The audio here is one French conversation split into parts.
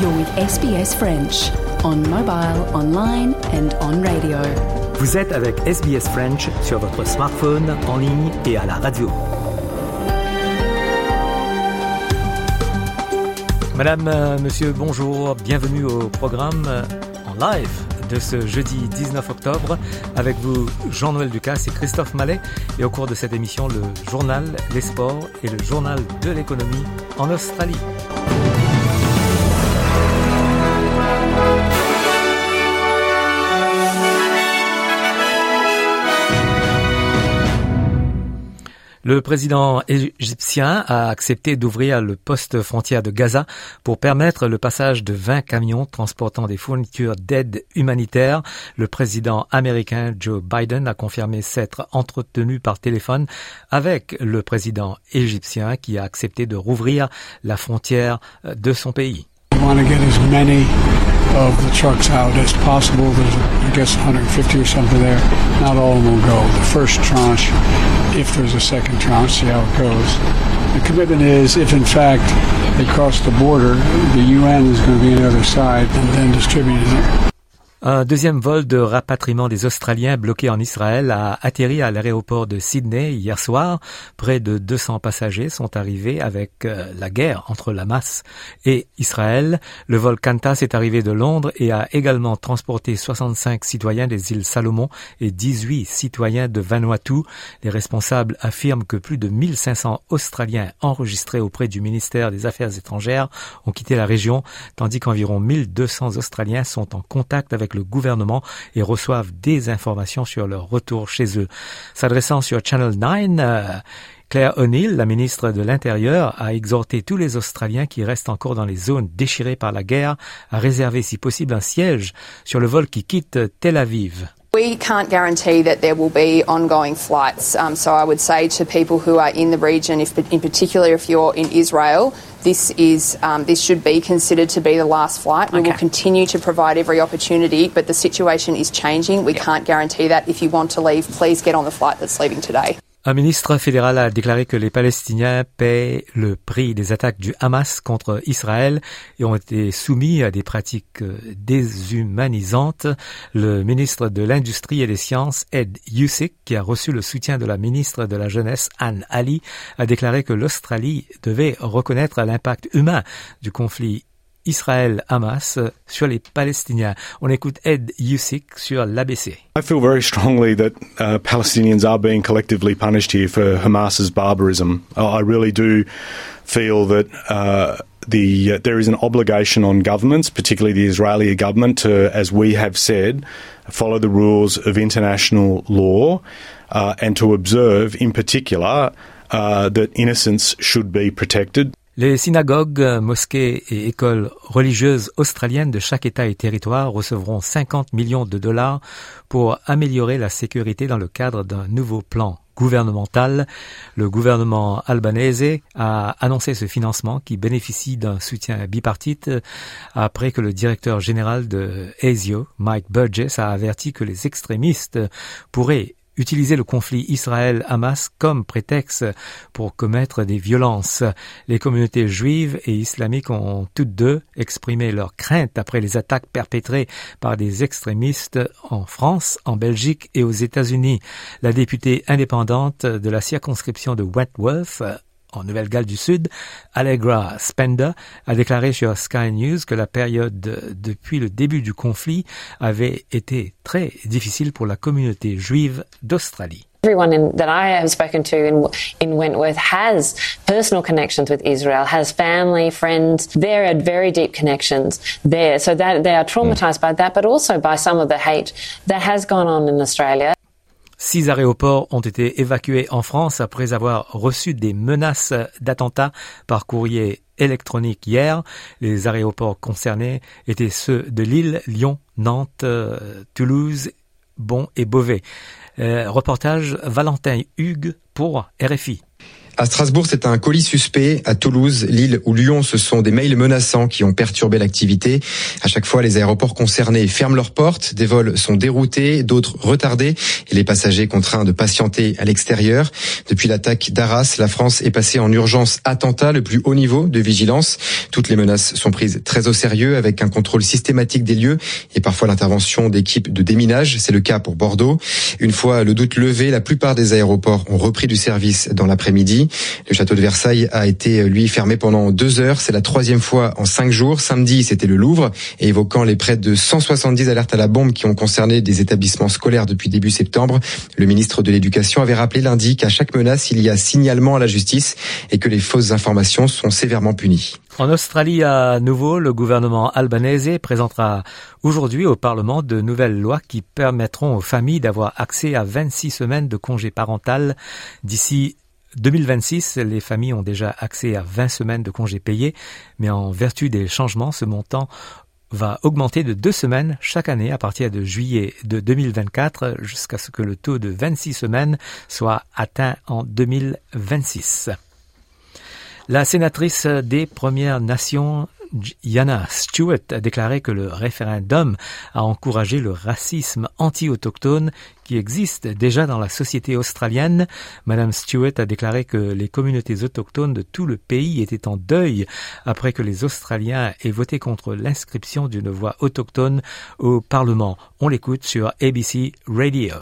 You're with SBS French on mobile, online and on radio. Vous êtes avec SBS French sur votre smartphone, en ligne et à la radio. Madame, euh, monsieur, bonjour, bienvenue au programme euh, en live de ce jeudi 19 octobre. Avec vous, Jean-Noël Ducasse et Christophe Mallet. Et au cours de cette émission, le journal, les sports et le journal de l'économie en Australie. Le président égyptien a accepté d'ouvrir le poste frontière de Gaza pour permettre le passage de 20 camions transportant des fournitures d'aide humanitaire. Le président américain Joe Biden a confirmé s'être entretenu par téléphone avec le président égyptien qui a accepté de rouvrir la frontière de son pays. Of the trucks out as possible. There's, I guess, 150 or something there. Not all of them will go. The first tranche, if there's a second tranche, see how it goes. The commitment is, if in fact they cross the border, the UN is going to be on the other side and then distributing it. Un deuxième vol de rapatriement des Australiens bloqués en Israël a atterri à l'aéroport de Sydney hier soir. Près de 200 passagers sont arrivés avec euh, la guerre entre la masse et Israël. Le vol Qantas est arrivé de Londres et a également transporté 65 citoyens des îles Salomon et 18 citoyens de Vanuatu. Les responsables affirment que plus de 1500 Australiens enregistrés auprès du ministère des Affaires étrangères ont quitté la région, tandis qu'environ 1200 Australiens sont en contact avec le gouvernement et reçoivent des informations sur leur retour chez eux. S'adressant sur Channel 9, euh, Claire O'Neill, la ministre de l'Intérieur, a exhorté tous les Australiens qui restent encore dans les zones déchirées par la guerre à réserver si possible un siège sur le vol qui quitte Tel Aviv. We can't guarantee that there will be ongoing flights. Um, so I would say to people who are in the region, if, in particular if you're in Israel, this is um, this should be considered to be the last flight. We Okay. will continue to provide every opportunity, but the situation is changing. We can't guarantee that. If you want to leave, please get on the flight that's leaving today. Un ministre fédéral a déclaré que les Palestiniens paient le prix des attaques du Hamas contre Israël et ont été soumis à des pratiques euh, déshumanisantes. Le ministre de l'Industrie et des Sciences, Ed Husic, qui a reçu le soutien de la ministre de la Jeunesse, Anne Ali, a déclaré que l'Australie devait reconnaître l'impact humain du conflit Israël-Hamas sur les Palestiniens. On écoute Ed Husic sur l'ABC. I feel very strongly that uh, Palestinians are being collectively punished here for Hamas's barbarism. I I really do feel that uh, the uh, there is an obligation on governments, particularly the Israeli government, to, as we have said, follow the rules of international law uh, and to observe, in particular, uh, that innocence should be protected. Les synagogues, mosquées et écoles religieuses australiennes de chaque État et territoire recevront 50 millions de dollars pour améliorer la sécurité dans le cadre d'un nouveau plan gouvernemental. Le gouvernement albanese a annoncé ce financement qui bénéficie d'un soutien bipartite après que le directeur général de ASIO, Mike Burgess, a averti que les extrémistes pourraient utiliser le conflit Israël-Hamas comme prétexte pour commettre des violences. Les communautés juives et islamiques ont toutes deux exprimé leur crainte après les attaques perpétrées par des extrémistes en France, en Belgique et aux États-Unis. La députée indépendante de la circonscription de Wentworth en Nouvelle-Galles du Sud, Allegra Spender a déclaré sur Sky News que la période depuis le début du conflit avait été très difficile pour la communauté juive d'Australie. Everyone in, that I have spoken to in, in Wentworth has personal connections with Israel, has family, friends. There are very deep connections there. So that they are traumatized by that, but also by some of the hate that has gone on in Australia. Six aéroports ont été évacués en France après avoir reçu des menaces d'attentats par courrier électronique hier. Les aéroports concernés étaient ceux de Lille, Lyon, Nantes, euh, Toulouse, Bon et Beauvais. Euh, reportage Valentin Hugues pour RFI. À Strasbourg, c'est un colis suspect. À Toulouse, Lille ou Lyon, ce sont des mails menaçants qui ont perturbé l'activité. À chaque fois, les aéroports concernés ferment leurs portes. Des vols sont déroutés, d'autres retardés et les passagers contraints de patienter à l'extérieur. Depuis l'attaque d'Arras, la France est passée en urgence attentat, le plus haut niveau de vigilance. Toutes les menaces sont prises très au sérieux avec un contrôle systématique des lieux et parfois l'intervention d'équipes de déminage. C'est le cas pour Bordeaux. Une fois le doute levé, la plupart des aéroports ont repris du service dans l'après-midi. Le château de Versailles a été, euh, lui, fermé pendant deux heures. C'est la troisième fois en cinq jours. Samedi, c'était le Louvre. Évoquant les près de 170 alertes à la bombe qui ont concerné des établissements scolaires depuis début septembre, le ministre de l'Éducation avait rappelé lundi qu'à chaque menace, il y a signalement à la justice et que les fausses informations sont sévèrement punies. En Australie, à nouveau, le gouvernement albanais présentera aujourd'hui au Parlement de nouvelles lois qui permettront aux familles d'avoir accès à 26 semaines de congé parental d'ici 2026, les familles ont déjà accès à 20 semaines de congés payés, mais en vertu des changements, ce montant va augmenter de deux semaines chaque année à partir de juillet de 2024 jusqu'à ce que le taux de 26 semaines soit atteint en 2026. La sénatrice des Premières Nations Yana Stewart a déclaré que le référendum a encouragé le racisme anti-autochtone qui existe déjà dans la société australienne. Madame Stewart a déclaré que les communautés autochtones de tout le pays étaient en deuil après que les Australiens aient voté contre l'inscription d'une voix autochtone au Parlement. On l'écoute sur ABC Radio.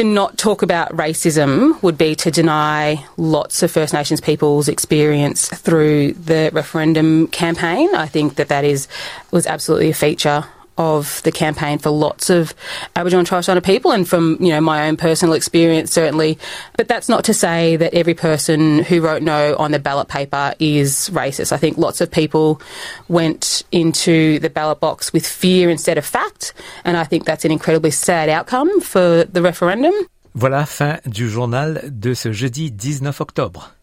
To not talk about racism would be to deny lots of First Nations people's experience through the referendum campaign. I think that that is was absolutely a feature of the campaign for lots of Aboriginal and Torres Strait people, and from you know my own personal experience, certainly. But that's not to say that every person who wrote no on the ballot paper is racist. I think lots of people went into the ballot box with fear instead of fact, and I think that's an incredibly sad outcome for the referendum. Voilà fin du journal de ce jeudi 19 octobre.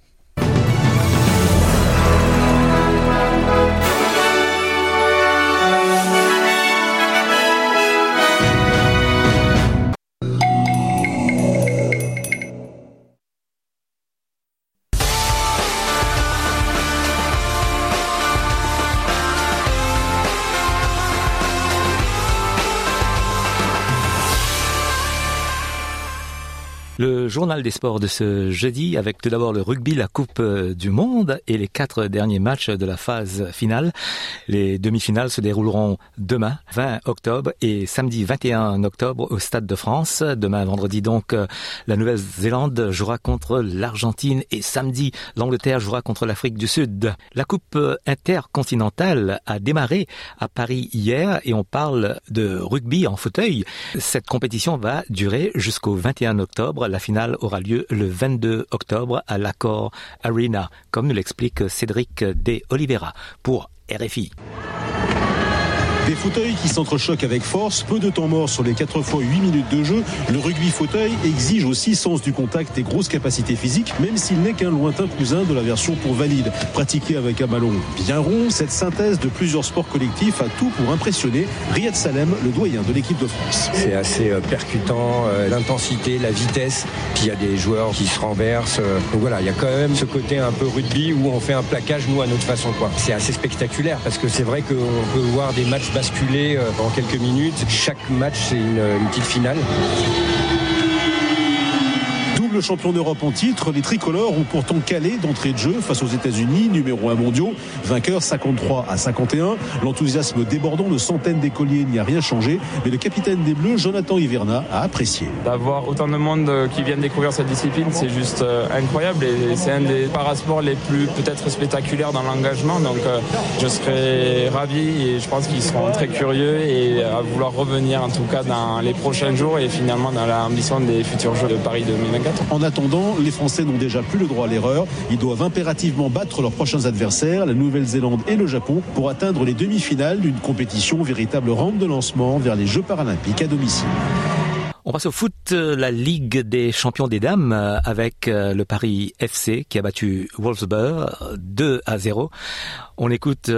Le journal des sports de ce jeudi avec tout d'abord le rugby, la Coupe euh, du Monde et les quatre derniers matchs de la phase finale. Les demi-finales se dérouleront demain, 20 octobre, et samedi 21 octobre au Stade de France. Demain, vendredi donc, euh, la Nouvelle-Zélande jouera contre l'Argentine et samedi, l'Angleterre jouera contre l'Afrique du Sud. La Coupe intercontinentale a démarré à Paris hier et on parle de rugby en fauteuil. Cette compétition va durer jusqu'au 21 octobre la finale aura lieu le 22 octobre à l'Accor Arena, comme nous l'explique Cédric De Oliveira pour RFI. Des fauteuils qui s'entrechoquent avec force, peu de temps mort sur les 4 fois 8 minutes de jeu. Le rugby fauteuil exige aussi sens du contact et grosse capacité physique, même s'il n'est qu'un lointain cousin de la version pour valide. Pratiqué avec un ballon bien rond, cette synthèse de plusieurs sports collectifs a tout pour impressionner Riyad Salem, le doyen de l'équipe de France. C'est assez euh, percutant, euh, l'intensité, la vitesse, puis il y a des joueurs qui se renversent. Euh, donc voilà, il y a quand même ce côté un peu rugby où on fait un plaquage, nous, à notre façon. C'est assez spectaculaire parce que c'est vrai qu'on peut voir des matchs basculer euh, pendant quelques minutes. Chaque match, c'est une, une petite finale. Double champion d'Europe en titre, les tricolores ont pourtant calé d'entrée de jeu face aux États-Unis, numéro 1 mondiaux, vainqueur 53 à 51. L'enthousiasme débordant de centaines d'écoliers n'y a rien changé, mais le capitaine des Bleus, Jonathan Hiverna, a apprécié. D'avoir autant de monde euh, qui viennent découvrir cette discipline, c'est juste euh, incroyable et c'est un des parasports les plus peut-être spectaculaires dans l'engagement. Donc euh, je serais ravi et je pense qu'ils seront très curieux et à vouloir revenir en tout cas dans les prochains jours et finalement dans l'ambition des futurs Jeux de Paris 2024. En attendant, les Français n'ont déjà plus le droit à l'erreur. Ils doivent impérativement battre leurs prochains adversaires, la Nouvelle-Zélande et le Japon, pour atteindre les demi-finales d'une compétition véritable rampe de lancement vers les Jeux paralympiques à domicile. On passe au foot, la Ligue des champions des dames avec le Paris FC qui a battu Wolfsburg 2 à 0. On écoute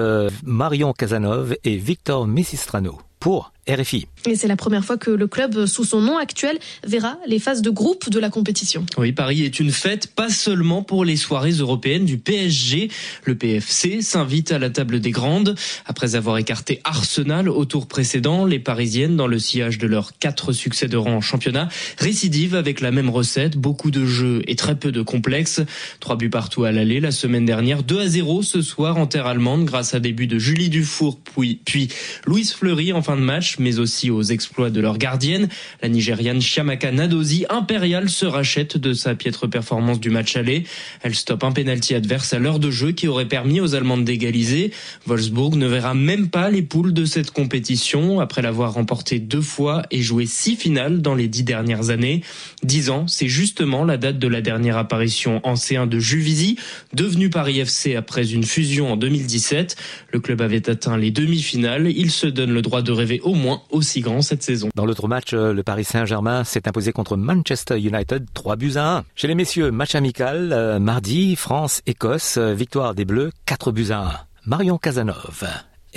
Marion Casanov et Victor Messistrano pour RFI. Et c'est la première fois que le club, sous son nom actuel, verra les phases de groupe de la compétition. Oui, Paris est une fête, pas seulement pour les soirées européennes du PSG. Le PFC s'invite à la table des grandes. Après avoir écarté Arsenal au tour précédent, les Parisiennes, dans le sillage de leurs quatre succès de rang en championnat, récidivent avec la même recette, beaucoup de jeux et très peu de complexes. Trois buts partout à l'aller la semaine dernière, 2 à 0 ce soir en terre allemande grâce à des buts de Julie Dufour puis, puis Louise Fleury en fin de match mais aussi aux exploits de leur gardienne. La Nigériane Chiamaka Nadozi, impériale, se rachète de sa piètre performance du match aller. Elle stoppe un pénalty adverse à l'heure de jeu qui aurait permis aux Allemandes d'égaliser. Wolfsburg ne verra même pas les poules de cette compétition après l'avoir remporté deux fois et joué six finales dans les dix dernières années. Dix ans, c'est justement la date de la dernière apparition en C1 de Juvisy, devenu Paris FC après une fusion en 2017. Le club avait atteint les demi-finales. Il se donne le droit de rêver au moins aussi grand cette saison. Dans l'autre match, euh, le Paris Saint-Germain s'est imposé contre Manchester United 3 buts à 1. Chez les messieurs, match amical, euh, mardi, France-Écosse, euh, victoire des Bleus 4 buts à 1. Marion Casanov.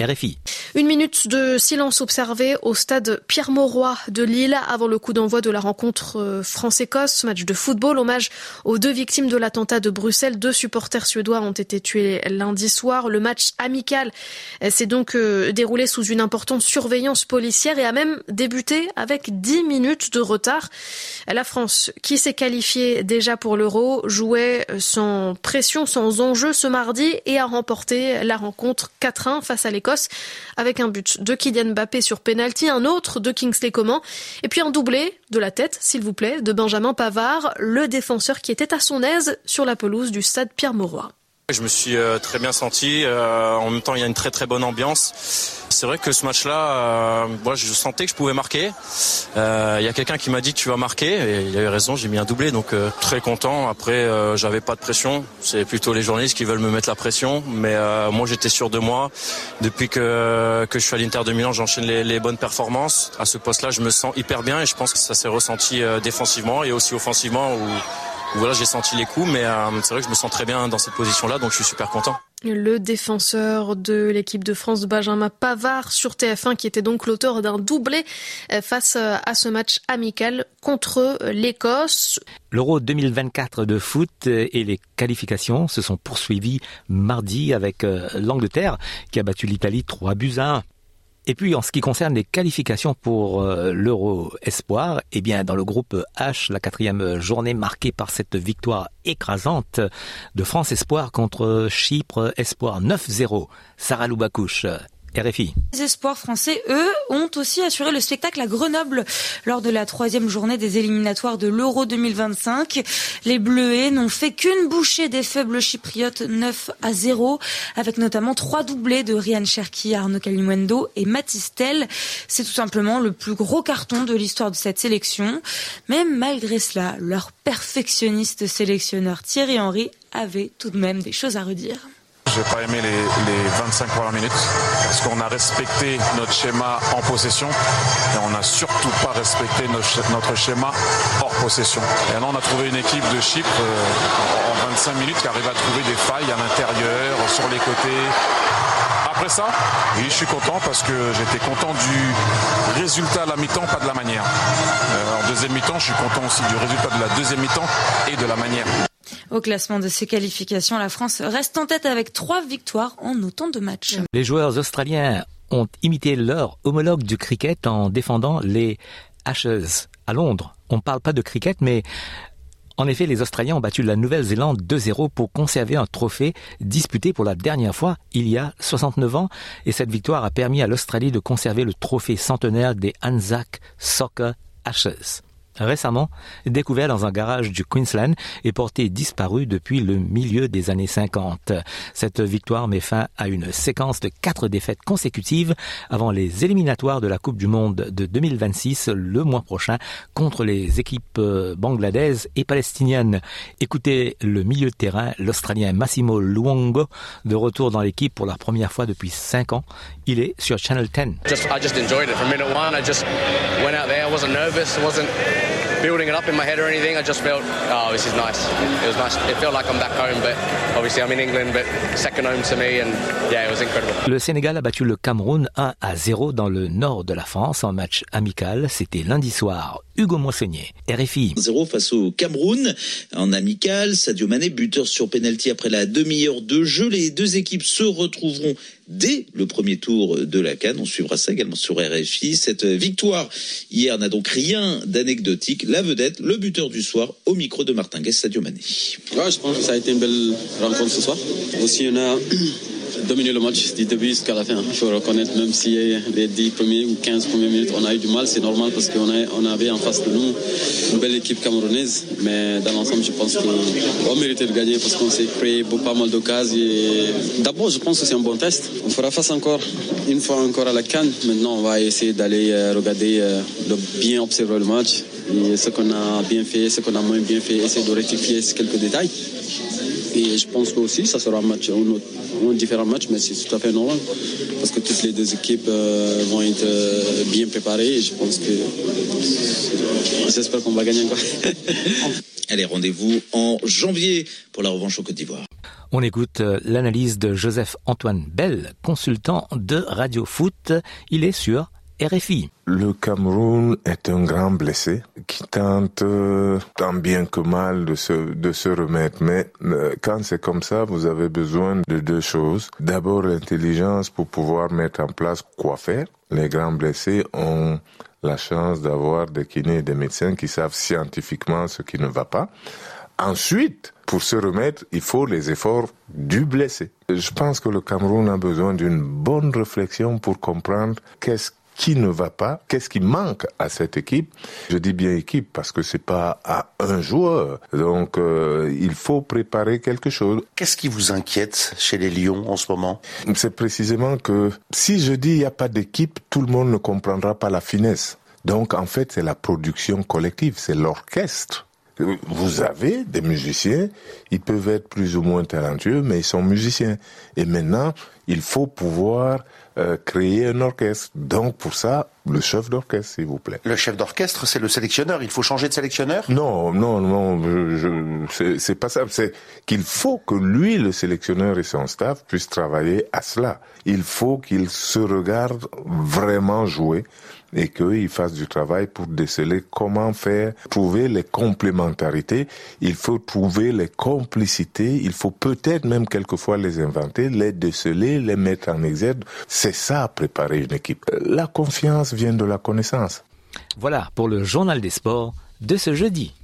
RFI. Une minute de silence observé au stade Pierre-Mauroy de Lille avant le coup d'envoi de la rencontre euh, France-Écosse, match de football, hommage aux deux victimes de l'attentat de Bruxelles. Deux supporters suédois ont été tués lundi soir. Le match amical euh, s'est donc euh, déroulé sous une importante surveillance policière et a même débuté avec 10 minutes de retard. La France, qui s'est qualifiée déjà pour l'Euro, jouait sans pression, sans enjeu ce mardi et a remporté la rencontre 4-1 face à l'équipe avec un but de Kylian Mbappé sur penalty, un autre de Kingsley Coman et puis un doublé de la tête, s'il vous plaît, de Benjamin Pavard, le défenseur qui était à son aise sur la pelouse du stade Pierre-Mauroy. Je me suis euh, très bien senti. Euh, en même temps, il y a une très très bonne ambiance. C'est vrai que ce match-là, euh, je sentais que je pouvais marquer. Il y a quelqu'un qui m'a dit tu vas marquer et il a eu raison. J'ai mis un doublé, donc très content. Après, j'avais pas de pression. C'est plutôt les journalistes qui veulent me mettre la pression, mais moi j'étais sûr de moi. Depuis que que je suis à l'Inter de Milan, j'enchaîne les, bonnes performances. À ce poste-là, je me sens hyper bien et je pense que ça s'est ressenti défensivement et aussi offensivement voilà, j'ai senti les coups, mais euh, c'est vrai que je me sens très bien dans cette position-là, donc je suis super content. Le défenseur de l'équipe de France, Benjamin Pavard, sur TF1, qui était donc l'auteur d'un doublé euh, face euh, à ce match amical contre l'Écosse. L'Euro 2024 de foot et les qualifications se sont poursuivies mardi avec l'Angleterre qui a battu l'Italie 3 buts à 1. Et puis en ce qui concerne les qualifications pour euh, l'Euro Espoir, eh bien dans le groupe H, la quatrième journée marquée par cette victoire écrasante de France Espoir contre Chypre Espoir 9-0. Sarah Loubacouche Les espoirs français, eux, ont aussi assuré le spectacle à Grenoble lors de la troisième journée des éliminatoires de l'Euro 2025. Les Bleuets n'ont fait qu'une bouchée des faibles chypriotes 9 à 0, avec notamment trois doublés de Ryan Cherki, Arnaud Kalimwendo et Matistel. C'est tout simplement le plus gros carton de l'histoire de cette sélection. Mais malgré cela, leur perfectionniste sélectionneur Thierry Henry avait tout de même des choses à redire. J'ai pas aimé les, 25 premières minutes parce qu'on a respecté notre schéma en possession et on n'a surtout pas respecté notre, schéma hors possession. Et là on a trouvé une équipe de Chypre euh, en 25 minutes qui arrive à trouver des failles à l'intérieur, sur les côtés. Après ça, oui, je suis content parce que j'étais content du résultat à la mi-temps, pas de la manière. Euh, en deuxième mi-temps, je suis content aussi du résultat de la deuxième mi-temps et de la manière. Au classement de ces qualifications, la France reste en tête avec trois victoires en autant de matchs. Les joueurs australiens ont imité leur homologue du cricket en défendant les Ashes à Londres. On ne parle pas de cricket, mais en effet, les Australiens ont battu la Nouvelle-Zélande 2-0 pour conserver un trophée disputé pour la dernière fois il y a 69 ans. Et cette victoire a permis à l'Australie de conserver le trophée centenaire des Anzac Soccer Ashes. Récemment découvert dans un garage du Queensland et porté disparu depuis le milieu des années 50. Cette victoire met fin à une séquence de quatre défaites consécutives avant les éliminatoires de la Coupe du Monde de 2026 le mois prochain contre les équipes euh, bangladaises et palestiniennes. Écoutez le milieu de terrain, l'Australien Massimo Luongo, de retour dans l'équipe pour la première fois depuis cinq ans. Il est sur Channel 10. Just, I just enjoyed it from minute one. I just went out there. I wasn't nervous. I wasn't building it up in my head or anything. I just felt, oh, this is nice. It was nice. It felt like I'm back home, but obviously I'm in England, but second home to me, and yeah, it was incredible. Le Sénégal a battu le Cameroun 1 à 0 dans le nord de la France en match amical. C'était lundi soir. Hugo Moissonnier, RFI. 0 face au Cameroun en amical. Sadio Mané, buteur sur penalty après la demi-heure de jeu. Les deux équipes se retrouveront dès le premier tour de la Cannes. On suivra ça également sur RFI. Cette victoire hier n'a donc rien d'anecdotique. La vedette, le buteur du soir, au micro de Martin Guest, Sadio Mané. Ouais, je pense que ça a été une belle rencontre ce soir. Aussi, a dominé le match du début jusqu'à la fin. Il faut reconnaître, même si les 10 premiers ou 15 premières minutes, on a eu du mal, c'est normal parce qu'on on avait en face de nous une belle équipe camerounaise. Mais dans l'ensemble, je pense qu'on méritait de gagner parce qu'on s'est créé pas mal d'occasions. D'abord, je pense que c'est un bon test. On fera face encore, une fois encore à la Cannes. Maintenant, on va essayer d'aller regarder, de bien observer le match. Et ce qu'on a bien fait, ce qu'on a moins bien fait, essayer de rectifier quelques détails. Et je pense que aussi, ça sera un match, un, autre, un différent match, mais c'est tout à fait normal. Parce que toutes les deux équipes euh, vont être euh, bien préparées et je pense que. J'espère qu'on va gagner encore. Allez, rendez-vous en janvier pour la revanche au Côte d'Ivoire. On écoute l'analyse de Joseph-Antoine Bell, consultant de Radio Foot. Il est sur Le Cameroun est un grand blessé qui tente tant bien que mal de se, de se remettre. Mais quand c'est comme ça, vous avez besoin de deux choses. D'abord, l'intelligence pour pouvoir mettre en place quoi faire. Les grands blessés ont la chance d'avoir des kinés et des médecins qui savent scientifiquement ce qui ne va pas. Ensuite, pour se remettre, il faut les efforts du blessé. Je pense que le Cameroun a besoin d'une bonne réflexion pour comprendre qu'est-ce qui ne va pas, qu'est-ce qui manque à cette équipe? Je dis bien équipe parce que c'est pas à un joueur. Donc euh, il faut préparer quelque chose. Qu'est-ce qui vous inquiète chez les Lions en ce moment? C'est précisément que si je dis il n'y a pas d'équipe, tout le monde ne comprendra pas la finesse. Donc en fait, c'est la production collective, c'est l'orchestre. Vous avez des musiciens, ils peuvent être plus ou moins talentueux, mais ils sont musiciens. Et maintenant, il faut pouvoir euh, créer un orchestre. Donc pour ça, le chef d'orchestre, s'il vous plaît. Le chef d'orchestre, c'est le sélectionneur. Il faut changer de sélectionneur? Non, non, non. Je, je, c'est pas ça. C'est qu'il faut que lui, le sélectionneur et son staff puissent travailler à cela. Il faut qu'il se regarde vraiment jouer et qu'il fasse du travail pour déceler comment faire, trouver les complémentarités, il faut trouver les complicités, il faut peut-être même quelquefois les inventer, les déceler, les mettre en exergue. C'est ça, préparer une équipe. La confiance vient de la connaissance. Voilà pour le journal des sports de ce jeudi.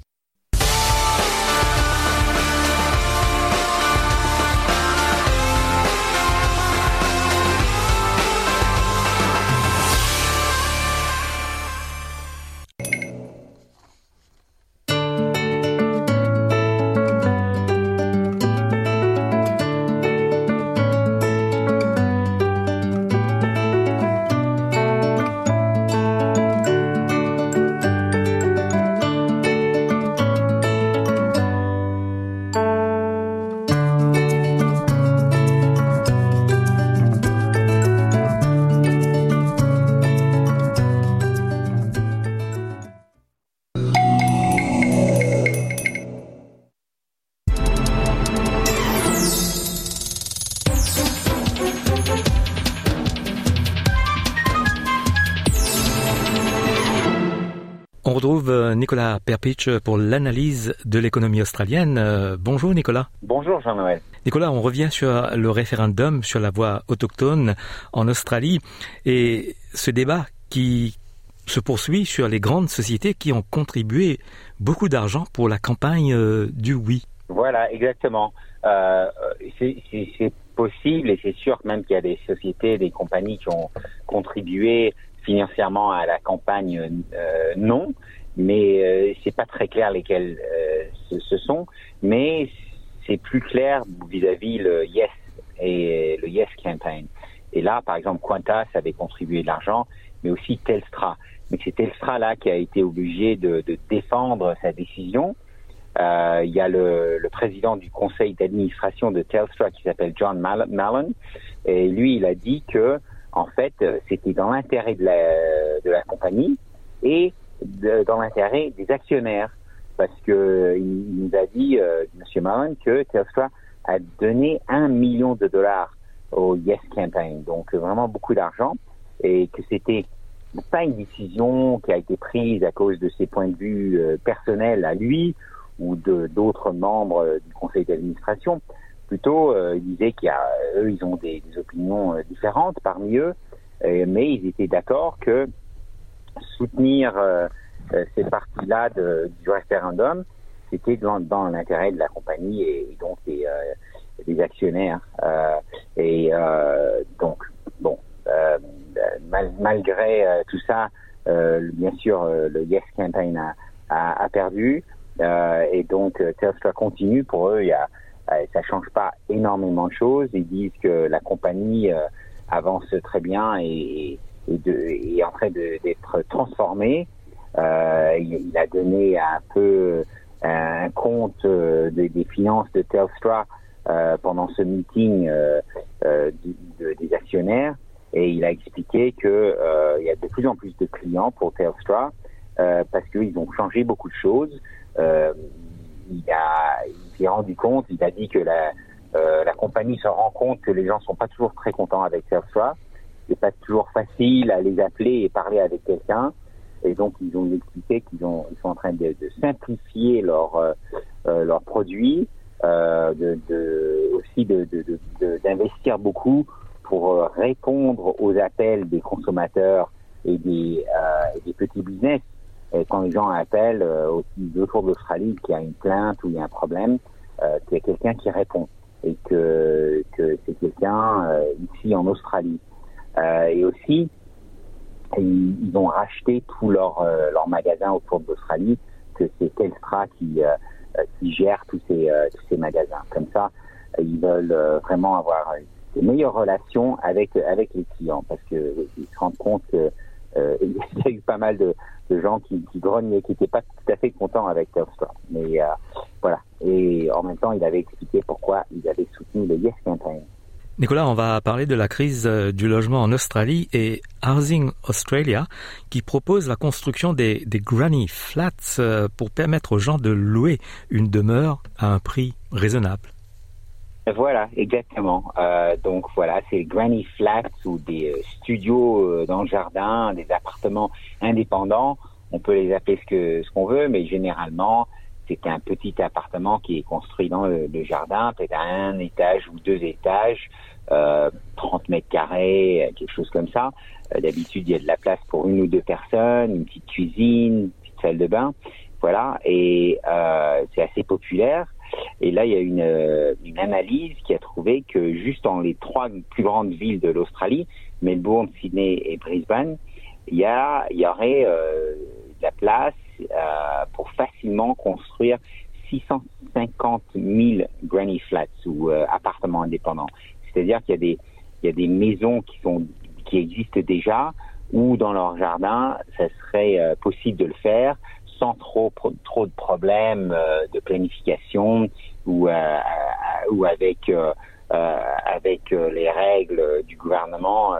Nicolas Perpich pour l'analyse de l'économie australienne. Bonjour Nicolas. Bonjour Jean-Noël. Nicolas, on revient sur le référendum sur la voie autochtone en Australie et ce débat qui se poursuit sur les grandes sociétés qui ont contribué beaucoup d'argent pour la campagne du oui. Voilà, exactement. Euh, c'est possible et c'est sûr même qu'il y a des sociétés, des compagnies qui ont contribué financièrement à la campagne euh, non, mais euh, c'est pas très clair lesquels euh, ce, ce, sont, mais c'est plus clair vis-à-vis le Yes et le Yes Campaign. Et là, par exemple, Qantas avait contribué de l'argent, mais aussi Telstra. Mais c'est Telstra là qui a été obligé de, de défendre sa décision. Euh, il y a le, le, président du conseil d'administration de Telstra qui s'appelle John Mallon, et lui, il a dit que en fait, c'était dans l'intérêt de la, de la compagnie et de, dans l'intérêt des actionnaires, parce que il, nous a dit, euh, M. Mallon, que Telstra a donné un million de dollars au Yes Campaign, donc vraiment beaucoup d'argent, et que c'était pas une décision qui a été prise à cause de ses points de vue euh, personnels à lui ou de d'autres membres euh, du conseil d'administration. Plutôt, euh, il disait qu'il y ils ont des, des opinions euh, différentes parmi eux, euh, mais ils étaient d'accord que soutenir euh, cette partie-là du référendum, c'était dans, dans l'intérêt de la compagnie et, donc des, des actionnaires. et donc, bon, mal, malgré tout ça, bien sûr, le Yes Campaign a, a, a perdu. Euh, et donc, Telstra continue. Pour eux, il y a, ça change pas énormément de choses. Ils disent que la compagnie euh, avance très bien et, et, de, est en train d'être transformée. Euh, il, a donné un peu un compte des, des finances de Telstra pendant ce meeting du, de, des actionnaires et il a expliqué que il y a de plus en plus de clients pour Telstra parce qu'ils ont changé beaucoup de choses. Euh, il a, il s'est rendu compte, il a dit que la, euh, la compagnie se rend compte que les gens sont pas toujours très contents avec Telstra. C'est pas toujours facile à les appeler et parler avec quelqu'un. Et donc ils ont expliqué qu'ils ont, ils sont en train de, simplifier leurs euh, euh, leurs produits, euh, de, aussi d'investir beaucoup pour répondre aux appels des consommateurs et des, et des petits business et quand les gens appellent euh, aussi autour de l'Australie qu'il y a une plainte ou il y a un problème, euh, qu'il y a quelqu'un qui répond et que, que c'est quelqu'un euh, ici en Australie. Euh, et aussi, ils, ont racheté tous leurs euh, leurs magasins autour de l'Australie, que c'est Telstra qui euh, qui gère tous ces tous ces magasins. Comme ça, ils veulent vraiment avoir des meilleures relations avec avec les clients parce que ils se rendent compte que euh, il y a eu pas mal de, de gens qui, qui grognaient, qui n'étaient pas tout à fait contents avec Telstra. Mais euh, voilà. Et en même temps, il avait expliqué pourquoi ils avaient soutenu le Yes Campaign. Nicolas, on va parler de la crise du logement en Australie et Housing Australia qui propose la construction des, granny flats pour permettre aux gens de louer une demeure à un prix raisonnable. Voilà, exactement. Euh, donc voilà, c'est granny flats ou des euh, studios euh, dans le jardin, des appartements indépendants. On peut les appeler ce que ce qu'on veut, mais généralement c'est un petit appartement qui est construit dans le jardin, peut-être à un étage ou deux étages, euh, 30 mètres carrés, quelque chose comme ça. Euh, D'habitude, il y a de la place pour une ou deux personnes, une petite cuisine, une petite salle de bain, voilà. Et euh, c'est assez populaire. Et là, il y a une, une, analyse qui a trouvé que juste dans les trois plus grandes villes de l'Australie, Melbourne, Sydney et Brisbane, il y, aurait euh, de la place euh, pour facilement construire 650 000 granny flats ou euh, appartements indépendants. C'est-à-dire qu'il y a des maisons qui existent déjà ou dans leur jardin, ça serait euh, possible de le faire sans trop de problèmes euh, de planification ou euh, avec les règles du gouvernement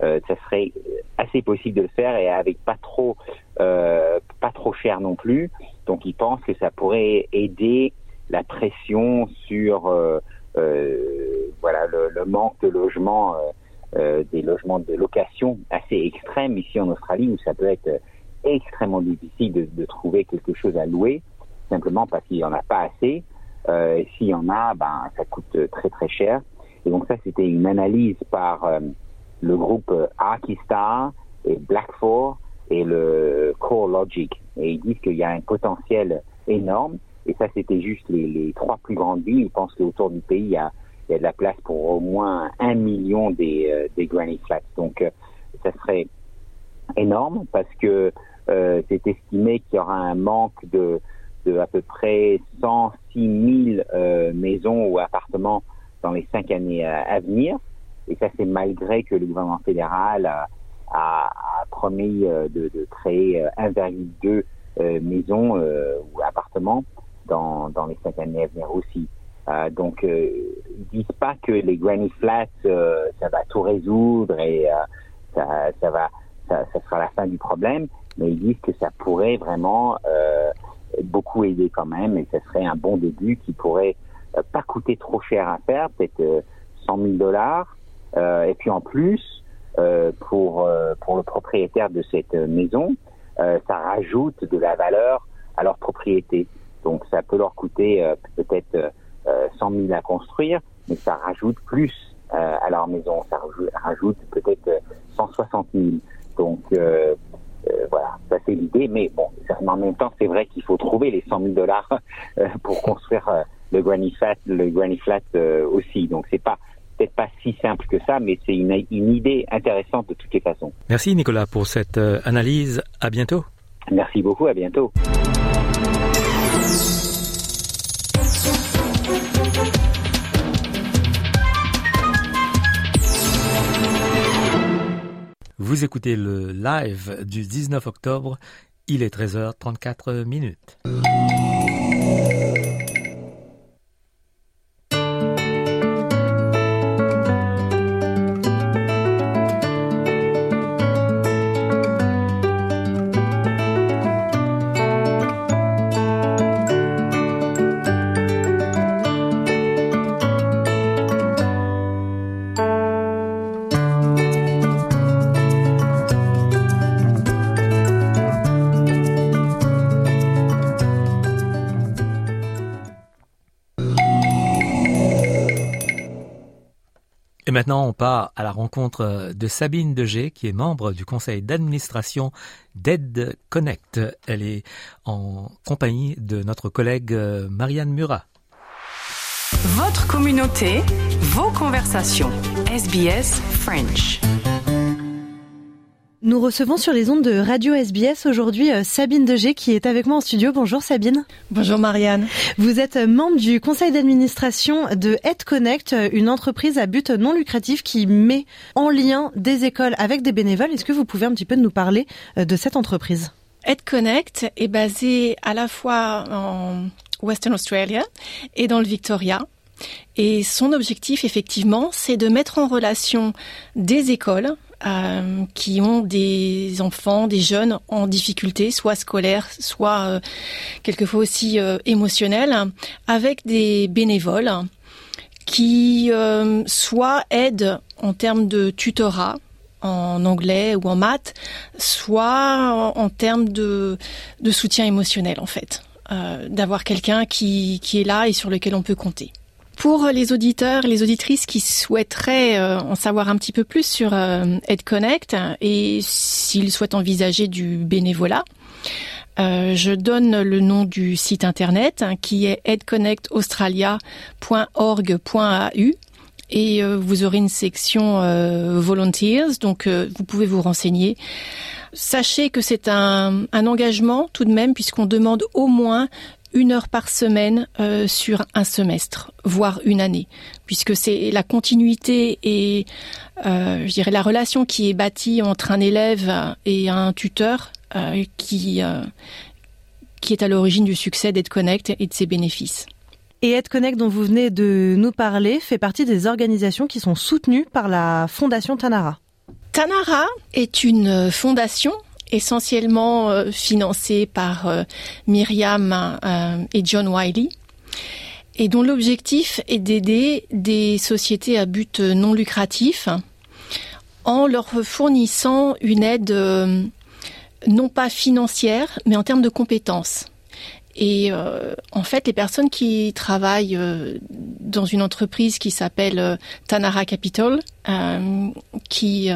ça serait assez possible de le faire et avec pas trop pas trop cher non plus. Donc ils pensent que ça pourrait aider la pression sur voilà le, manque de logements euh, des logements de location assez extrêmes ici en Australie où ça peut être extrêmement difficile de, trouver quelque chose à louer, simplement parce qu'il n'y en a pas assez. Euh, s'il y en a, ben, ça coûte très très cher. Et donc ça, c'était une analyse par euh, le groupe Arkistar et Blackfour et le Core Logic. Et ils disent qu'il y a un potentiel énorme. Et ça, c'était juste les, les, trois plus grandes villes. Ils pensent qu'autour du pays, il y, a, il y a de la place pour au moins un million des, euh, granny flats. Donc, euh, ça serait énorme parce que euh, c'est estimé qu'il y aura un manque de, de à peu près 106 000 euh, maisons ou appartements dans les cinq années à, venir. Et ça, c'est malgré que le gouvernement fédéral a, promis de, créer euh, 1,2 euh, maisons ou appartements dans, dans les cinq années à venir aussi. Euh, donc, euh, disent pas que les granny flats, euh, ça va tout résoudre et euh, ça, va, ça, sera la fin du problème, mais ils disent que ça pourrait vraiment euh, beaucoup aider quand même et ça serait un bon début qui pourrait pas coûter trop cher à faire, peut-être euh, 100 000 dollars. Et puis en plus, pour pour le propriétaire de cette maison, ça rajoute de la valeur à leur propriété. Donc ça peut leur coûter peut-être 100 000 à construire, mais ça rajoute plus euh, à leur maison. Ça rajoute, peut-être euh, 160 000. Donc euh, euh, voilà, ça c'est l'idée. Mais bon, en même temps, c'est vrai qu'il faut trouver les 100 000 dollars euh, pour construire euh, le granny flat, le granny flat euh, aussi. Donc c'est pas peut-être pas si simple que ça, mais c'est une, une idée intéressante de toutes les façons. Merci Nicolas pour cette euh, analyse. À bientôt. Merci beaucoup, à bientôt. Vous écoutez le live du 19 octobre. Il est 13h34 minutes. Et maintenant, on part à la rencontre de Sabine Degé, qui est membre du conseil d'administration d'Aide Connect. Elle est en compagnie de notre collègue euh, Marianne Murat. Votre communauté, vos conversations. SBS French. Nous recevons sur les ondes de Radio SBS aujourd'hui euh, Sabine Degé qui est avec moi en studio. Bonjour Sabine. Bonjour Marianne. Vous êtes euh, membre du conseil d'administration de Head Connect, euh, une entreprise à but non lucratif qui met en lien des écoles avec des bénévoles. Est-ce que vous pouvez un petit peu nous parler de cette entreprise? EdConnect est basé à la fois en Western Australia et dans le Victoria. Et son objectif, effectivement, c'est de mettre en relation des écoles euh, qui ont des enfants, des jeunes en difficulté, soit scolaires, soit euh, quelquefois aussi euh, avec des bénévoles qui euh, soit aident en termes de tutorat, en anglais ou en maths, soit en, en termes de, de soutien émotionnel en fait, euh, d'avoir quelqu'un qui, qui est là et sur lequel on peut compter. Pour les auditeurs les auditrices qui souhaiteraient euh, en savoir un petit peu plus sur euh, EdConnect et s'ils souhaitent envisager du bénévolat, euh, je donne le nom du site internet hein, qui est edconnectaustralia.org.au et vous aurez une section volunteers, donc vous pouvez vous renseigner. Sachez que c'est un engagement tout de même puisqu'on demande au moins une heure par semaine euh, sur un semestre, voire une année, puisque c'est la continuité et euh, je dirais la relation qui est bâtie entre un élève et un tuteur euh, qui qui est à l'origine du succès d'EdConnect et de ses bénéfices. Et EdConnect dont vous venez de nous parler fait partie des organisations qui sont soutenues par la Fondation Tanara. Tanara est une fondation essentiellement euh, financée par euh, Myriam euh, et John Wiley et dont l'objectif est d'aider des sociétés à but non lucratif en leur fournissant une aide euh, non pas financière mais en termes de compétences. Et en fait, les personnes qui travaillent dans une entreprise qui s'appelle Tanara Capital, qui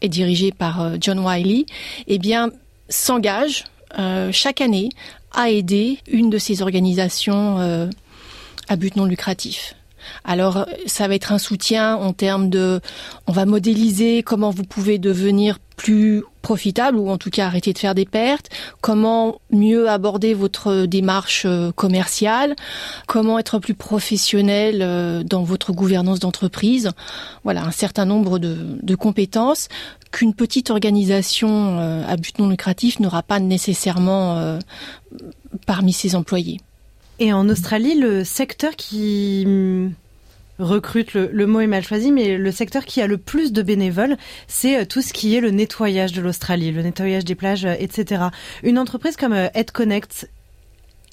est dirigée par euh, John Wiley, eh bien, s'engagent euh, chaque année à aider une de ces organisations euh, à but non lucratif. Alors, ça va être un soutien en termes de, on va modéliser comment vous pouvez devenir plus profitable ou en tout cas arrêter de faire des pertes, comment mieux aborder votre démarche euh, commerciale, comment être plus professionnel euh, dans votre gouvernance d'entreprise. Voilà, un certain nombre de, compétences qu'une petite organisation euh, à but non lucratif n'aura pas nécessairement parmi ses employés. Et en Australie, le secteur qui recrute, le, mot est mal choisi, mais le secteur qui a le plus de bénévoles, c'est euh, tout ce qui est le nettoyage de l'Australie, le nettoyage des plages, euh, etc. Une entreprise comme EdConnect, euh,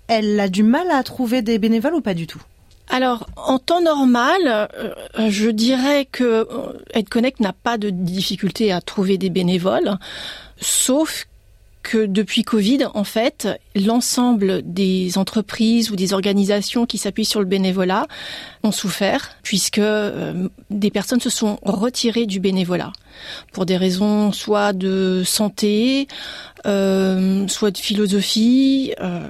elle a du mal à trouver des bénévoles ou pas du tout? Alors, en temps normal, je dirais que EdConnect n'a pas de difficulté à trouver des bénévoles, sauf que depuis Covid, en fait, l'ensemble des entreprises ou des organisations qui s'appuient sur le bénévolat ont souffert puisque euh, des personnes se sont retirées du bénévolat pour des raisons soit de santé, euh, soit de philosophie. Euh,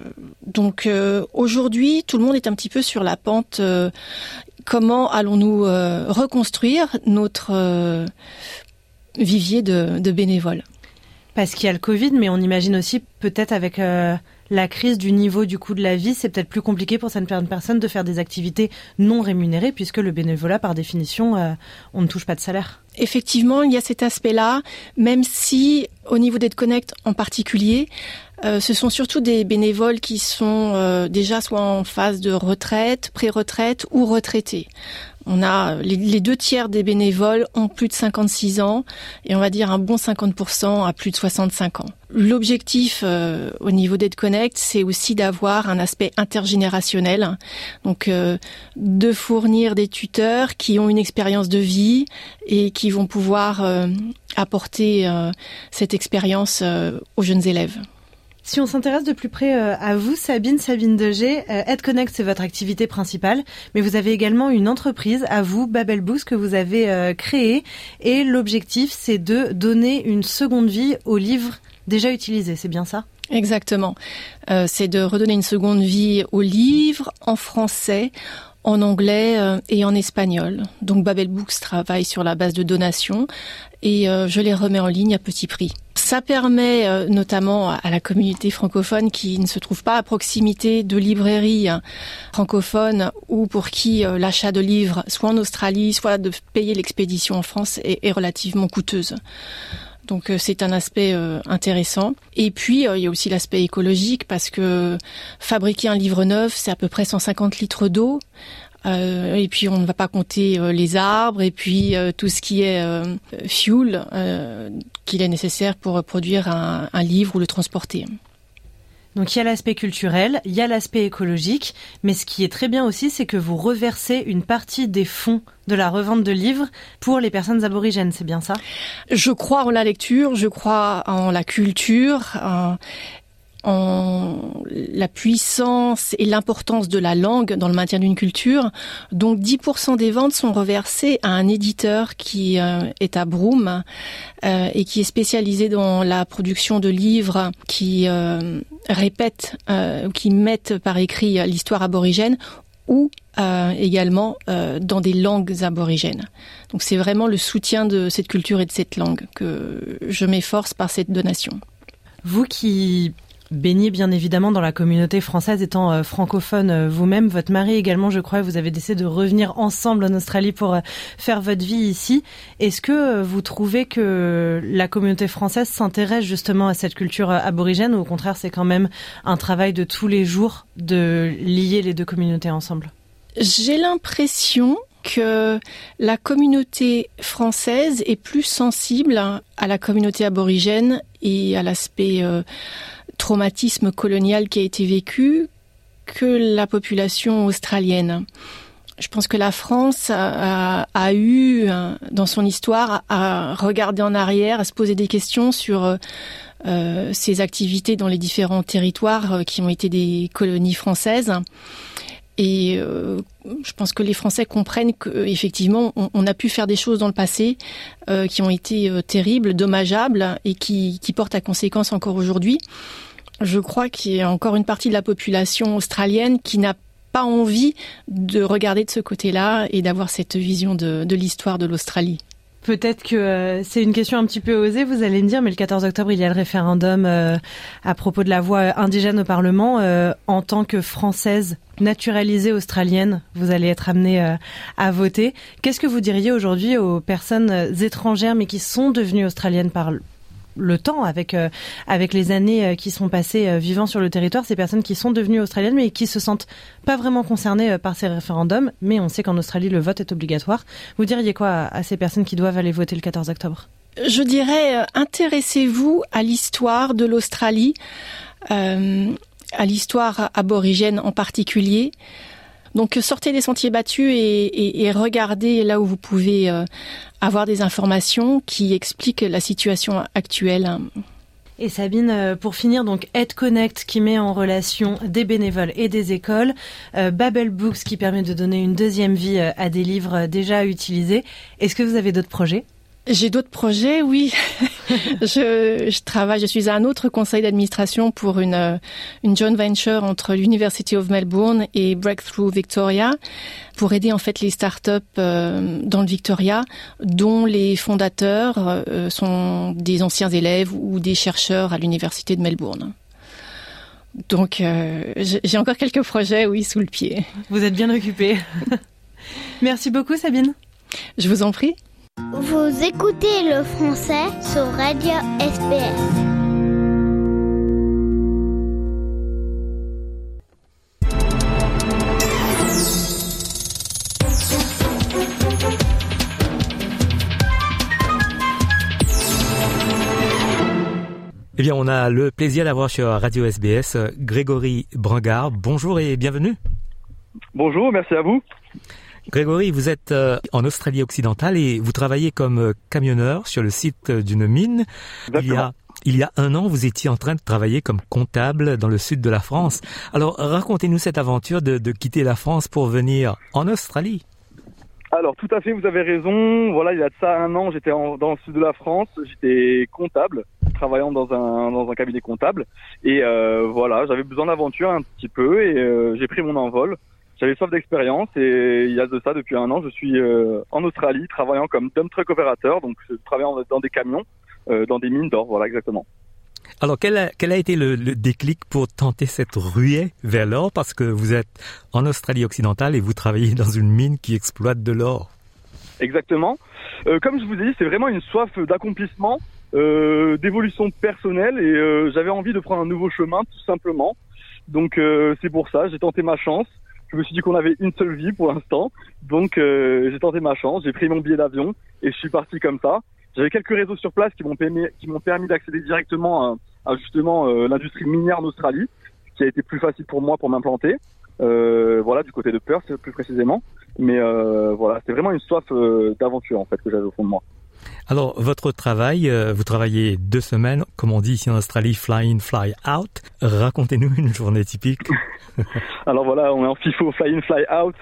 donc aujourd'hui, tout le monde est un petit peu sur la pente. comment allons-nous reconstruire notre vivier de bénévoles? Parce qu'il y a le Covid, mais on imagine aussi peut-être avec euh, la crise du niveau du coût de la vie, c'est peut-être plus compliqué pour certaines personnes de faire des activités non rémunérées, puisque le bénévolat, par définition, euh, on ne touche pas de salaire. Effectivement, il y a cet aspect-là, même si au niveau d'EdConnect en particulier, euh, ce sont surtout des bénévoles qui sont déjà soit en phase de retraite, pré-retraite ou retraités. On a les, deux tiers des bénévoles ont plus de 56 ans et on va dire un bon 50% à plus de 65 ans. L'objectif euh, au niveau d'EdConnect, c'est aussi d'avoir un aspect intergénérationnel, donc euh, de fournir des tuteurs qui ont une expérience de vie et qui vont pouvoir euh, apporter cette expérience aux jeunes élèves. Si on s'intéresse de plus près euh, à vous, Sabine, Sabine Degé, euh, EdConnect, c'est votre activité principale, mais vous avez également une entreprise à vous, Babel Books, que vous avez euh, créée, et l'objectif, c'est de donner une seconde vie aux livres déjà utilisés, c'est bien ça? Exactement. c'est de redonner une seconde vie aux livres en français, en anglais et en espagnol. Donc Babel Books travaille sur la base de donations et je les remets en ligne à petit prix. Ça permet euh, notamment à la communauté francophone qui ne se trouve pas à proximité de librairies hein, francophones ou pour qui euh, l'achat de livres, soit en Australie, soit de payer l'expédition en France, est, relativement coûteuse. Donc euh, c'est un aspect intéressant. Et puis il y a aussi l'aspect écologique parce que fabriquer un livre neuf, c'est à peu près 150 litres d'eau. Euh, et puis on ne va pas compter euh, les arbres et puis euh, tout ce qui est fuel qu'il est nécessaire pour produire un livre ou le transporter. Donc il y a l'aspect culturel, il y a l'aspect écologique, mais ce qui est très bien aussi, c'est que vous reversez une partie des fonds de la revente de livres pour les personnes aborigènes, c'est bien ça? Je crois en la lecture, je crois en la culture, la puissance et l'importance de la langue dans le maintien d'une culture. Donc 10% des ventes sont reversées à un éditeur qui euh, est à Broome euh, et qui est spécialisé dans la production de livres qui euh, répètent ou qui mettent par écrit l'histoire aborigène ou également dans des langues aborigènes. Donc c'est vraiment le soutien de cette culture et de cette langue que je m'efforce par cette donation. Vous qui baigné bien évidemment dans la communauté française étant euh, francophone euh, vous-même. Votre mari également, je crois, vous avez décidé de revenir ensemble en Australie pour euh, faire votre vie ici. Est-ce que vous trouvez que la communauté française s'intéresse justement à cette culture aborigène ou au contraire c'est quand même un travail de tous les jours de lier les deux communautés ensemble? J'ai l'impression que la communauté française est plus sensible à la communauté aborigène et à l'aspect traumatisme colonial qui a été vécu que la population australienne. Je pense que la France a, eu, dans son histoire, à regarder en arrière, à se poser des questions sur euh, ses activités dans les différents territoires euh, qui ont été des colonies françaises. Et euh, je pense que les Français comprennent qu'effectivement, on, a pu faire des choses dans le passé euh, qui ont été terribles, dommageables et qui portent à conséquence encore aujourd'hui. Je crois qu'il y a encore une partie de la population australienne qui n'a pas envie de regarder de ce côté-là et d'avoir cette vision de, l'histoire de l'Australie. Peut-être que euh, c'est une question un petit peu osée, vous allez me dire, mais le 14 octobre, il y a le référendum euh, à propos de la voix indigène au Parlement. Euh, en tant que Française naturalisée australienne, vous allez être amenée à voter. Qu'est-ce que vous diriez aujourd'hui aux personnes étrangères, mais qui sont devenues australiennes par le temps, avec euh, avec les années euh, qui sont passées euh, vivant sur le territoire, ces personnes qui sont devenues australiennes mais qui se sentent pas vraiment concernées par ces référendums. Mais on sait qu'en Australie le vote est obligatoire. Vous diriez quoi à, ces personnes qui doivent aller voter le 14 octobre? Je dirais intéressez-vous à l'histoire de l'Australie, à l'histoire aborigène en particulier. Donc sortez des sentiers battus et, regardez là où vous pouvez euh, avoir des informations qui expliquent la situation actuelle. Et Sabine, euh, pour finir, donc EdConnect qui met en relation des bénévoles et des écoles, euh, Babel Books qui permet de donner une deuxième vie à des livres déjà utilisés. Est-ce que vous avez d'autres projets? J'ai d'autres projets, oui. je, je, travaille, je suis à un autre conseil d'administration pour une, euh, une joint venture entre l'University of Melbourne et Breakthrough Victoria pour aider en fait les startups euh, dans le Victoria dont les fondateurs euh, sont des anciens élèves ou des chercheurs à l'Université de Melbourne. Donc j'ai encore quelques projets, oui, sous le pied. Vous êtes bien occupée. Merci beaucoup Sabine. Je vous en prie. Vous écoutez le français sur Radio SPS. Eh bien, on a le plaisir d'avoir sur Radio SBS Grégory Brangard. Bonjour et bienvenue. Bonjour, merci à vous. Grégory, vous êtes euh, en Australie occidentale et vous travaillez comme euh, camionneur sur le site d'une mine. Il y, a, il y a un an, vous étiez en train de travailler comme comptable dans le sud de la France. Alors, racontez-nous cette aventure de, de quitter la France pour venir en Australie. Alors, tout à fait, vous avez raison. Voilà, il y a de ça un an, j'étais dans le sud de la France. J'étais comptable, travaillant dans un, dans un cabinet comptable. Et euh, voilà, j'avais besoin d'aventure un petit peu et j'ai pris mon envol j'avais soif d'expérience et il y a de ça depuis un an, je suis euh, en Australie travaillant comme dump truck opérateur, donc je travaille dans des camions, euh, dans des mines d'or, voilà exactement. Alors quel a, quel a été le, déclic pour tenter cette ruée vers l'or? Parce que vous êtes en Australie occidentale et vous travaillez dans une mine qui exploite de l'or Exactement. Euh, comme je vous ai dit, c'est vraiment une soif d'accomplissement, d'évolution personnelle et j'avais envie de prendre un nouveau chemin tout simplement. Donc c'est pour ça, j'ai tenté ma chance je me suis dit qu'on avait une seule vie pour l'instant. Donc euh, j'ai tenté ma chance, j'ai pris mon billet d'avion et je suis parti comme ça. J'avais quelques réseaux sur place qui m'ont permis, permis d'accéder directement à, justement euh, l'industrie minière en Australie, qui a été plus facile pour moi pour m'implanter. Euh, voilà, du côté de Perth plus précisément. Mais voilà, c'était vraiment une soif d'aventure en fait que j'avais au fond de moi. Alors, votre travail, euh, vous travaillez deux semaines, comme on dit ici en Australie, fly in, fly out. Racontez-nous une journée typique. Alors voilà, on est en FIFO, fly in, fly out.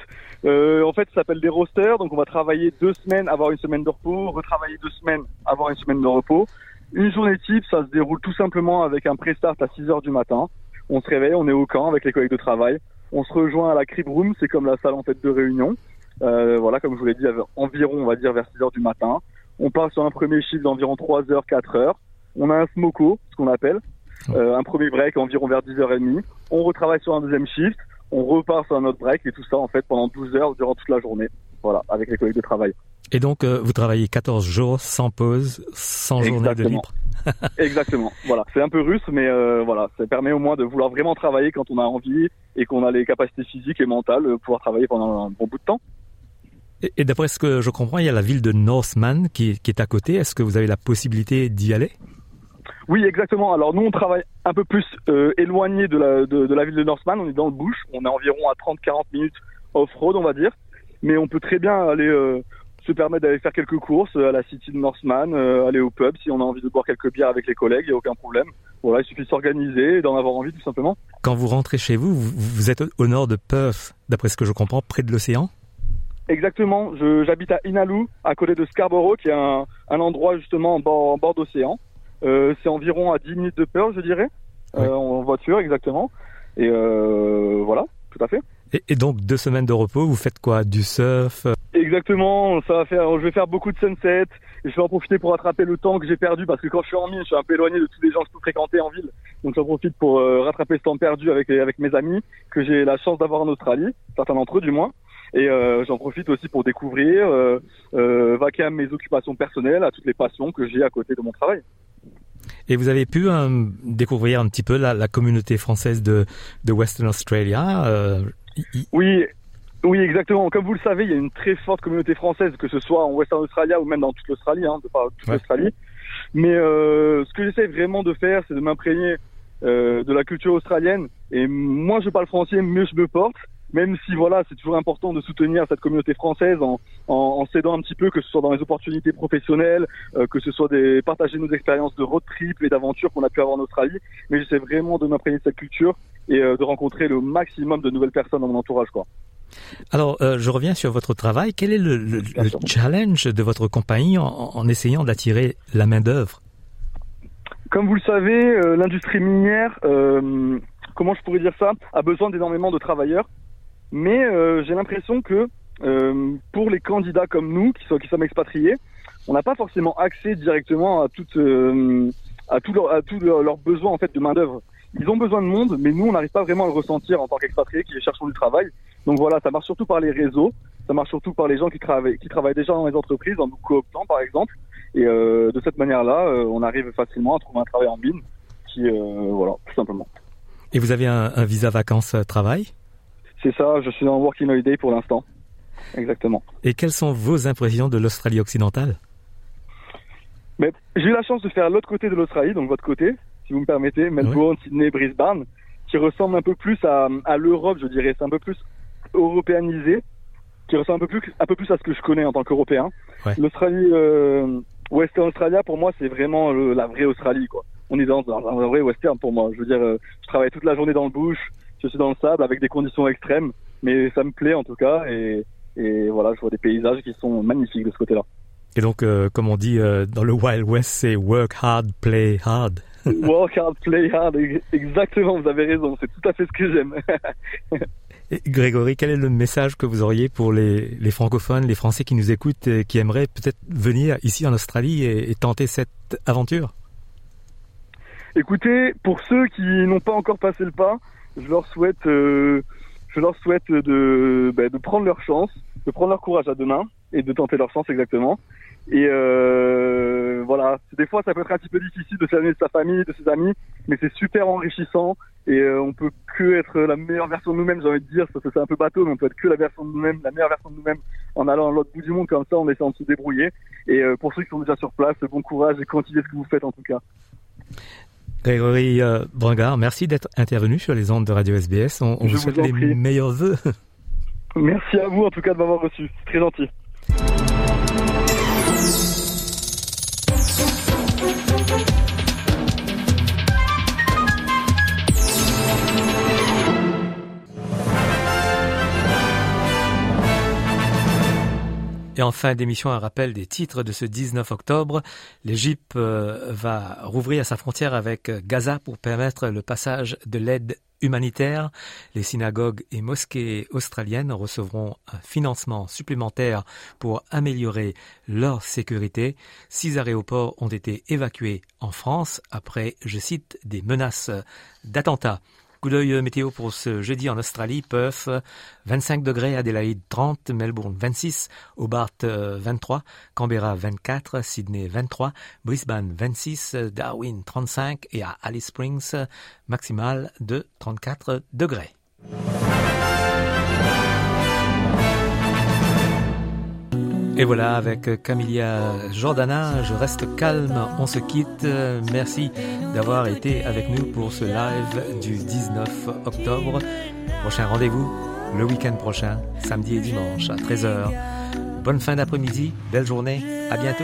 Euh, en fait, ça s'appelle des rosters, donc on va travailler deux semaines, avoir une semaine de repos, retravailler deux semaines, avoir une semaine de repos. Une journée type, ça se déroule tout simplement avec un pré-start à 6 heures du matin. On se réveille, on est au camp avec les collègues de travail. On se rejoint à la crib room, c'est comme la salle en fait de réunion. Euh, voilà, comme je vous l'ai dit, environ, on va dire, vers 6 heures du matin. On part sur un premier chiffre d'environ 3 heures, 4 heures. On a un smoko, ce qu'on appelle, euh, un premier break environ vers 10h30. On retravaille sur un deuxième shift. On repart sur un autre break et tout ça en fait pendant 12 heures durant toute la journée. Voilà, avec les collègues de travail. Et donc euh, vous travaillez 14 jours sans pause, sans journée de libre. Exactement. Voilà, c'est un peu russe, mais euh, voilà, ça permet au moins de vouloir vraiment travailler quand on a envie et qu'on a les capacités physiques et mentales de pouvoir travailler pendant un bon bout de temps. Et, d'après ce que je comprends, il y a la ville de Northman qui, est à côté. Est-ce que vous avez la possibilité d'y aller? Oui, exactement. Alors nous, on travaille un peu plus euh, éloigné de la, de, la ville de Northman. On est dans le bush. On est environ à 30-40 minutes off-road, on va dire. Mais on peut très bien aller euh, se permettre d'aller faire quelques courses à la city de Northman, euh, aller au pub si on a envie de boire quelques bières avec les collègues, il n'y a aucun problème. Voilà, il suffit de s'organiser et d'en avoir envie tout simplement. Quand vous rentrez chez vous, vous êtes au nord de Perth, d'après ce que je comprends, près de l'océan? Exactement, j'habite à Inalu, à côté de Scarborough, qui est un, un endroit justement en bord, bord d'océan. Euh, c'est environ à 10 minutes de peur, je dirais, euh, en voiture, exactement. Et euh, voilà, tout à fait. Et, donc deux semaines de repos, vous faites quoi? Du surf Exactement, ça va faire. Je vais faire beaucoup de sunset. Et je vais en profiter pour rattraper le temps que j'ai perdu parce que quand je suis en mine, je suis un peu éloigné de tous les gens que je peux fréquenter en ville. Donc j'en profite pour euh, rattraper ce temps perdu avec avec mes amis que j'ai la chance d'avoir en Australie, certains d'entre eux du moins. Et euh, j'en profite aussi pour découvrir, euh, euh, vaquer à mes occupations personnelles, à toutes les passions que j'ai à côté de mon travail. Et vous avez pu découvrir un petit peu la, la, communauté française de, de Western Australia euh, Oui, oui, exactement. Comme vous le savez, il y a une très forte communauté française, que ce soit en Western Australia ou même dans toute l'Australie, hein, de par toute ouais. l'Australie. Mais euh, ce que j'essaie vraiment de faire, c'est de m'imprégner euh, de la culture australienne. Et moi, je parle français, mieux je me porte même si voilà, c'est toujours important de soutenir cette communauté française en, en, en, s'aidant un petit peu, que ce soit dans les opportunités professionnelles, euh, que ce soit des partager nos expériences de road trip et d'aventure qu'on a pu avoir en Australie. Mais j'essaie vraiment de m'imprégner de cette culture et euh, de rencontrer le maximum de nouvelles personnes dans mon entourage, quoi. Alors, euh, je reviens sur votre travail. Quel est le, le, le challenge de votre compagnie en, en essayant d'attirer la main d'œuvre Comme vous le savez, l'industrie minière, comment je pourrais dire ça, a besoin d'énormément de travailleurs mais euh, j'ai l'impression que euh, pour les candidats comme nous, qui, sont, qui sommes expatriés, on n'a pas forcément accès directement à toute euh, à tous leurs leur, leur besoins en fait de main d'œuvre. Ils ont besoin de monde, mais nous on n'arrive pas vraiment à le ressentir en tant qu'expatriés qui cherchons du travail. Donc voilà, ça marche surtout par les réseaux, ça marche surtout par les gens qui travaillent qui travaillent déjà dans les entreprises, en nous cooptant par exemple. Et euh, de cette manière-là, euh, on arrive facilement à trouver un travail en mine, qui euh, voilà, tout simplement. Et vous avez un, un visa vacances travail? C'est ça, je suis en Working Holiday pour l'instant. Exactement. Et quelles sont vos impressions de l'Australie occidentale? Mais J'ai eu la chance de faire l'autre côté de l'Australie, donc votre côté, si vous me permettez, Melbourne, oui. Sydney, Brisbane, qui ressemble un peu plus à, à l'Europe, je dirais. C'est un peu plus européanisé, qui ressemble un peu plus, un peu plus à ce que je connais en tant qu'Européen. Ouais. L'Australie, euh, Western Australia, pour moi, c'est vraiment le, la vraie Australie, quoi. On est dans, dans un vrai western pour moi. Je veux dire, euh, je travaille toute la journée dans le bush, je suis dans le sable avec des conditions extrêmes, mais ça me plaît en tout cas et, et voilà, je vois des paysages qui sont magnifiques de ce côté-là. Et donc, euh, comme on dit euh, dans le Wild West, c'est work hard, play hard. work hard, play hard, exactement, vous avez raison, c'est tout à fait ce que j'aime. Grégory, quel est le message que vous auriez pour les, les francophones, les Français qui nous écoutent et qui aimeraient peut-être venir ici en Australie et, et tenter cette aventure? Écoutez, pour ceux qui n'ont pas encore passé le pas, je leur souhaite, euh, je leur souhaite de, bah, de prendre leur chance, de prendre leur courage à deux mains et de tenter leur chance exactement. Et euh, voilà, des fois ça peut être un petit peu difficile de s'éloigner de sa famille, de ses amis, mais c'est super enrichissant et euh, on peut que être la meilleure version de nous-mêmes, j'ai envie de dire, que c'est un peu bateau, mais on peut être que la version de nous-mêmes, la meilleure version de nous-mêmes en allant à l'autre bout du monde comme ça, en essayant de se débrouiller. Et euh, pour ceux qui sont déjà sur place, bon courage et continuez ce que vous faites en tout cas. Grégory euh, Brangard, merci d'être intervenu sur les ondes de Radio SBS. On, on vous souhaite vous les prie. meilleurs vœux. Merci à vous en tout cas de m'avoir reçu. C'est très gentil. Et en fin d'émission, un rappel des titres de ce 19 octobre. L'Égypte euh, va rouvrir sa frontière avec Gaza pour permettre le passage de l'aide humanitaire. Les synagogues et mosquées australiennes recevront un financement supplémentaire pour améliorer leur sécurité. Six aéroports ont été évacués en France après, je cite, des menaces d'attentats. Coup d'œil météo pour ce jeudi en Australie, Perth 25 degrés, Adélaïde 30, Melbourne 26, Hobart 23, Canberra 24, Sydney 23, Brisbane 26, Darwin 35 et à Alice Springs maximal de 34 degrés. Et voilà, avec Camilia Jordana, je reste calme, on se quitte. Merci d'avoir été avec nous pour ce live du 19 octobre. Prochain rendez-vous le week-end prochain, samedi et dimanche à 13h. Bonne fin d'après-midi, belle journée, à bientôt.